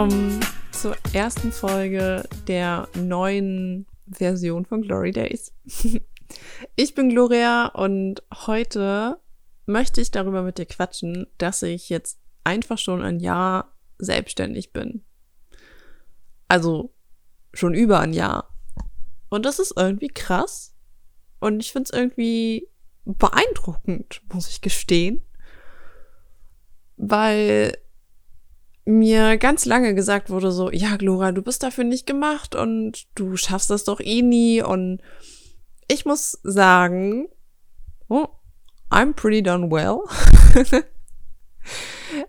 Willkommen zur ersten Folge der neuen Version von Glory Days. Ich bin Gloria und heute möchte ich darüber mit dir quatschen, dass ich jetzt einfach schon ein Jahr selbstständig bin. Also schon über ein Jahr. Und das ist irgendwie krass. Und ich finde es irgendwie beeindruckend, muss ich gestehen. Weil mir ganz lange gesagt wurde so, ja, Glora, du bist dafür nicht gemacht und du schaffst das doch eh nie. Und ich muss sagen, oh, I'm pretty done well.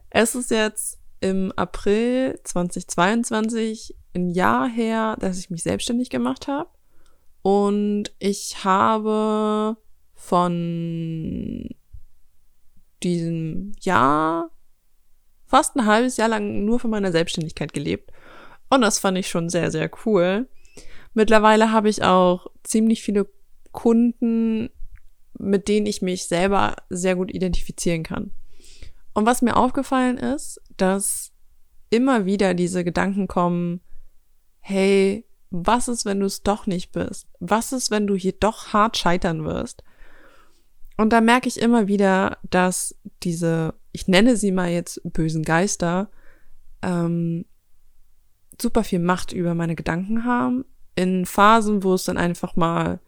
es ist jetzt im April 2022 ein Jahr her, dass ich mich selbstständig gemacht habe. Und ich habe von diesem Jahr fast ein halbes Jahr lang nur von meiner Selbstständigkeit gelebt. Und das fand ich schon sehr, sehr cool. Mittlerweile habe ich auch ziemlich viele Kunden, mit denen ich mich selber sehr gut identifizieren kann. Und was mir aufgefallen ist, dass immer wieder diese Gedanken kommen, hey, was ist, wenn du es doch nicht bist? Was ist, wenn du hier doch hart scheitern wirst? Und da merke ich immer wieder, dass diese, ich nenne sie mal jetzt bösen Geister, ähm, super viel Macht über meine Gedanken haben. In Phasen, wo es dann einfach mal,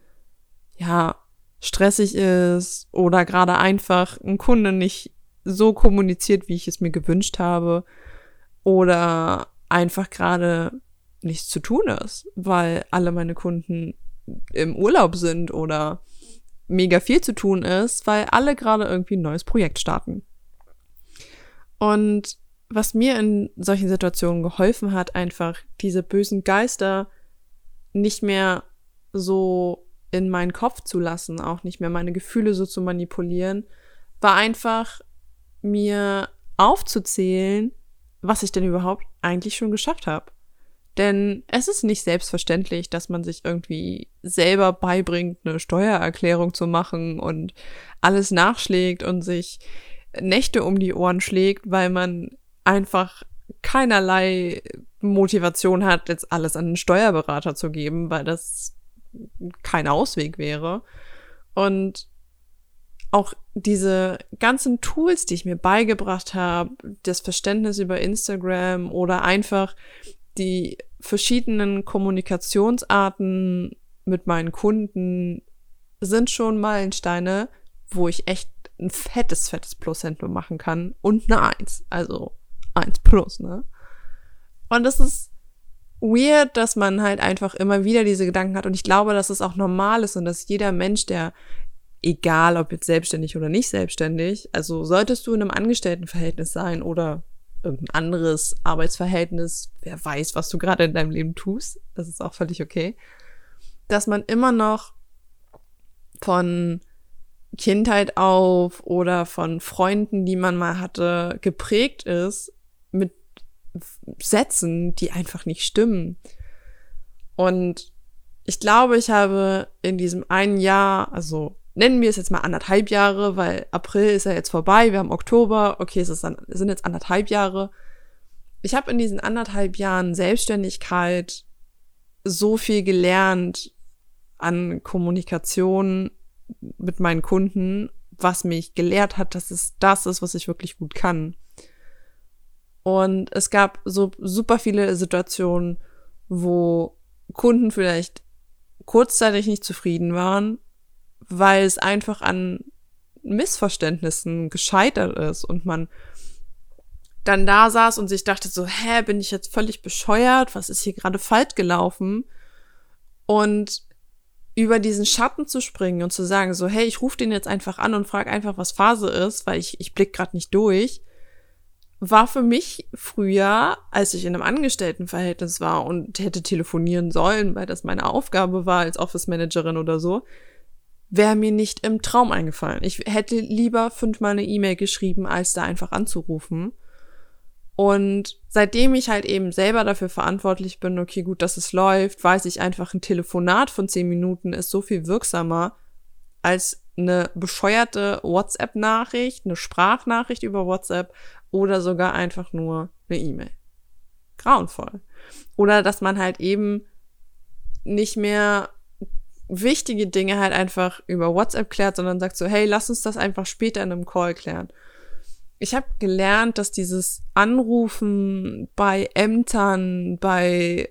ja, stressig ist oder gerade einfach ein Kunde nicht so kommuniziert, wie ich es mir gewünscht habe oder einfach gerade nichts zu tun ist, weil alle meine Kunden im Urlaub sind oder mega viel zu tun ist, weil alle gerade irgendwie ein neues Projekt starten. Und was mir in solchen Situationen geholfen hat, einfach diese bösen Geister nicht mehr so in meinen Kopf zu lassen, auch nicht mehr meine Gefühle so zu manipulieren, war einfach mir aufzuzählen, was ich denn überhaupt eigentlich schon geschafft habe. Denn es ist nicht selbstverständlich, dass man sich irgendwie selber beibringt, eine Steuererklärung zu machen und alles nachschlägt und sich Nächte um die Ohren schlägt, weil man einfach keinerlei Motivation hat, jetzt alles an einen Steuerberater zu geben, weil das kein Ausweg wäre. Und auch diese ganzen Tools, die ich mir beigebracht habe, das Verständnis über Instagram oder einfach die verschiedenen Kommunikationsarten mit meinen Kunden sind schon Meilensteine, wo ich echt ein fettes, fettes Plus hinten machen kann und eine Eins. Also Eins plus, ne? Und es ist weird, dass man halt einfach immer wieder diese Gedanken hat. Und ich glaube, dass es auch normal ist und dass jeder Mensch, der, egal ob jetzt selbstständig oder nicht selbstständig, also solltest du in einem Angestelltenverhältnis sein oder anderes Arbeitsverhältnis, wer weiß, was du gerade in deinem Leben tust, das ist auch völlig okay, dass man immer noch von Kindheit auf oder von Freunden, die man mal hatte, geprägt ist mit Sätzen, die einfach nicht stimmen. Und ich glaube, ich habe in diesem einen Jahr, also nennen wir es jetzt mal anderthalb Jahre, weil April ist ja jetzt vorbei, wir haben Oktober, okay, es, dann, sind jetzt anderthalb Jahre. Ich habe in diesen anderthalb Jahren Selbstständigkeit so viel gelernt an Kommunikation mit meinen Kunden, was mich gelehrt hat, dass es das ist, was ich wirklich gut kann. Und es gab so super viele Situationen, wo Kunden vielleicht kurzzeitig nicht zufrieden waren weil es einfach an Missverständnissen gescheitert ist und man dann da saß und sich dachte so, hä, bin ich jetzt völlig bescheuert? Was ist hier gerade falsch gelaufen? Und über diesen Schatten zu springen und zu sagen so, hey, ich rufe den jetzt einfach an und frage einfach, was Phase ist, weil ich, ich blick gerade nicht durch, war für mich früher, als ich in einem Angestelltenverhältnis war und hätte telefonieren sollen, weil das meine Aufgabe war als Office Managerin oder so, wäre mir nicht im Traum eingefallen. Ich hätte lieber fünfmal eine E-Mail geschrieben, als da einfach anzurufen. Und seitdem ich halt eben selber dafür verantwortlich bin, okay, gut, dass es läuft, weiß ich einfach, ein Telefonat von zehn Minuten ist so viel wirksamer als eine bescheuerte WhatsApp-Nachricht, eine Sprachnachricht über WhatsApp oder sogar einfach nur eine E-Mail. grauenvoll. Oder dass man halt eben nicht mehr wichtige Dinge halt einfach über WhatsApp klärt, sondern sagt so, hey, lass uns das einfach später in einem Call klären. Ich habe gelernt, dass dieses Anrufen bei Ämtern, bei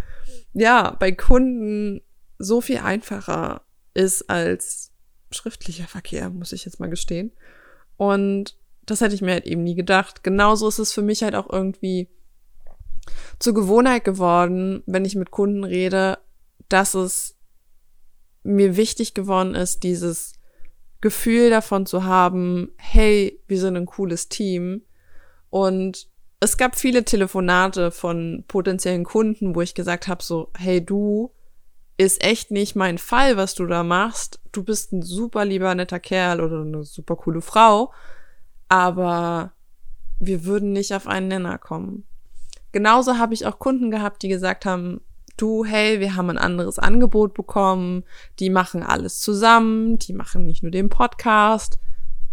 ja, bei Kunden so viel einfacher ist als schriftlicher Verkehr, muss ich jetzt mal gestehen. Und das hätte ich mir halt eben nie gedacht. Genauso ist es für mich halt auch irgendwie zur Gewohnheit geworden, wenn ich mit Kunden rede, dass es mir wichtig geworden ist, dieses Gefühl davon zu haben, hey, wir sind ein cooles Team. Und es gab viele Telefonate von potenziellen Kunden, wo ich gesagt habe, so, hey du, ist echt nicht mein Fall, was du da machst. Du bist ein super lieber netter Kerl oder eine super coole Frau, aber wir würden nicht auf einen Nenner kommen. Genauso habe ich auch Kunden gehabt, die gesagt haben, du, hey, wir haben ein anderes Angebot bekommen, die machen alles zusammen, die machen nicht nur den Podcast,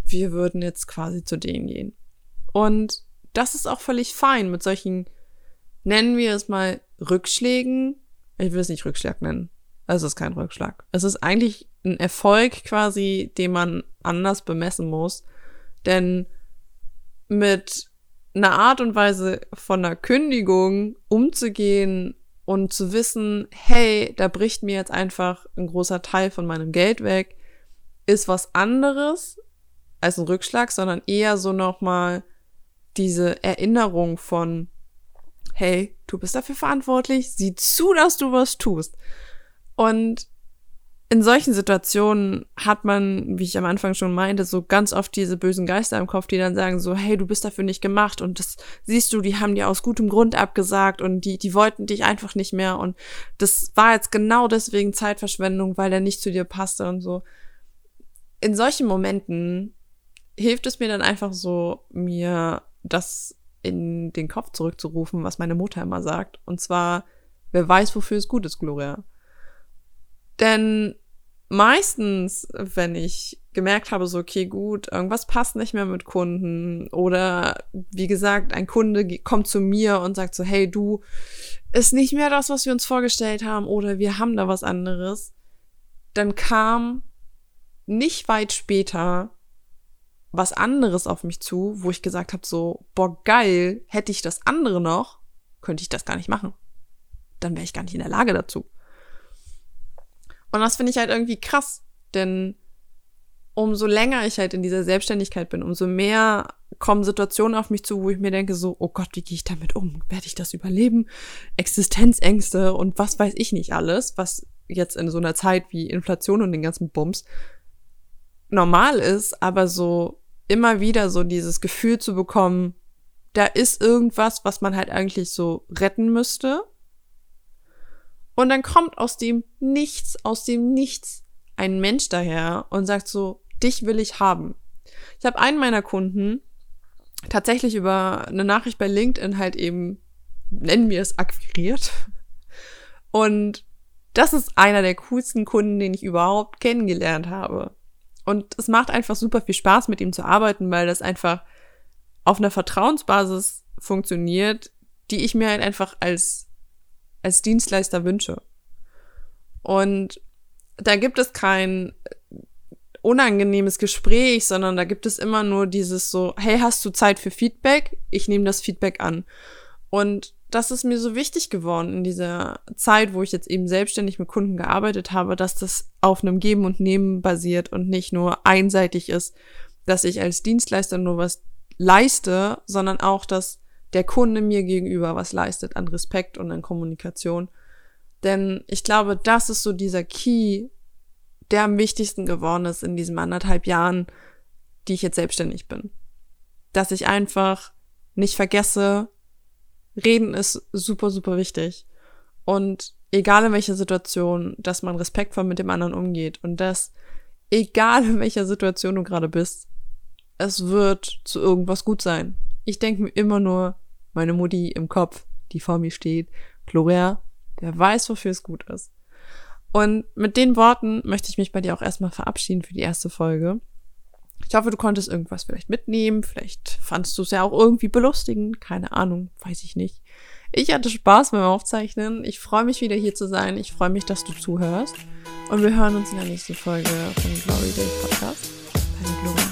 wir würden jetzt quasi zu denen gehen. Und das ist auch völlig fein mit solchen, nennen wir es mal Rückschlägen. Ich will es nicht Rückschlag nennen. Es ist kein Rückschlag. Es ist eigentlich ein Erfolg quasi, den man anders bemessen muss. Denn mit einer Art und Weise von einer Kündigung umzugehen und zu wissen, hey, da bricht mir jetzt einfach ein großer Teil von meinem Geld weg, ist was anderes als ein Rückschlag, sondern eher so nochmal diese Erinnerung von, hey, du bist dafür verantwortlich, sieh zu, dass du was tust. Und in solchen Situationen hat man, wie ich am Anfang schon meinte, so ganz oft diese bösen Geister im Kopf, die dann sagen so, hey, du bist dafür nicht gemacht und das siehst du, die haben dir aus gutem Grund abgesagt und die, die wollten dich einfach nicht mehr und das war jetzt genau deswegen Zeitverschwendung, weil der nicht zu dir passte und so. In solchen Momenten hilft es mir dann einfach so, mir das in den Kopf zurückzurufen, was meine Mutter immer sagt. Und zwar, wer weiß, wofür es gut ist, Gloria. Denn meistens, wenn ich gemerkt habe, so, okay, gut, irgendwas passt nicht mehr mit Kunden oder wie gesagt, ein Kunde kommt zu mir und sagt so, hey, du, ist nicht mehr das, was wir uns vorgestellt haben oder wir haben da was anderes, dann kam nicht weit später was anderes auf mich zu, wo ich gesagt habe, so, boah, geil, hätte ich das andere noch, könnte ich das gar nicht machen. Dann wäre ich gar nicht in der Lage dazu. Und das finde ich halt irgendwie krass, denn umso länger ich halt in dieser Selbstständigkeit bin, umso mehr kommen Situationen auf mich zu, wo ich mir denke so, oh Gott, wie gehe ich damit um? Werde ich das überleben? Existenzängste und was weiß ich nicht alles, was jetzt in so einer Zeit wie Inflation und den ganzen Bums normal ist, aber so immer wieder so dieses Gefühl zu bekommen, da ist irgendwas, was man halt eigentlich so retten müsste und dann kommt aus dem Nichts, aus dem Nichts ein Mensch daher und sagt so, dich will ich haben. Ich habe einen meiner Kunden tatsächlich über eine Nachricht bei LinkedIn halt eben, nennen wir es, akquiriert. Und das ist einer der coolsten Kunden, den ich überhaupt kennengelernt habe. Und es macht einfach super viel Spaß, mit ihm zu arbeiten, weil das einfach auf einer Vertrauensbasis funktioniert, die ich mir halt einfach als als Dienstleister wünsche. Und da gibt es kein unangenehmes Gespräch, sondern da gibt es immer nur dieses so, hey, hast du Zeit für Feedback? Ich nehme das Feedback an. Und das ist mir so wichtig geworden in dieser Zeit, wo ich jetzt eben selbstständig mit Kunden gearbeitet habe, dass das auf einem Geben und Nehmen basiert und nicht nur einseitig ist, dass ich als Dienstleister nur was leiste, sondern auch, dass der Kunde mir gegenüber was leistet an Respekt und an Kommunikation. Denn ich glaube, das ist so dieser Key, der am wichtigsten geworden ist in diesen anderthalb Jahren, die ich jetzt selbstständig bin. Dass ich einfach nicht vergesse, reden ist super, super wichtig. Und egal in welcher Situation, dass man respektvoll mit dem anderen umgeht und dass, egal in welcher Situation du gerade bist, es wird zu irgendwas gut sein. Ich denke mir immer nur, meine Mutti im Kopf, die vor mir steht, Gloria, der weiß, wofür es gut ist. Und mit den Worten möchte ich mich bei dir auch erstmal verabschieden für die erste Folge. Ich hoffe, du konntest irgendwas vielleicht mitnehmen. Vielleicht fandest du es ja auch irgendwie belustigend. Keine Ahnung, weiß ich nicht. Ich hatte Spaß beim Aufzeichnen. Ich freue mich wieder hier zu sein. Ich freue mich, dass du zuhörst. Und wir hören uns in der nächsten Folge vom Glory Day Podcast. Deine Gloria.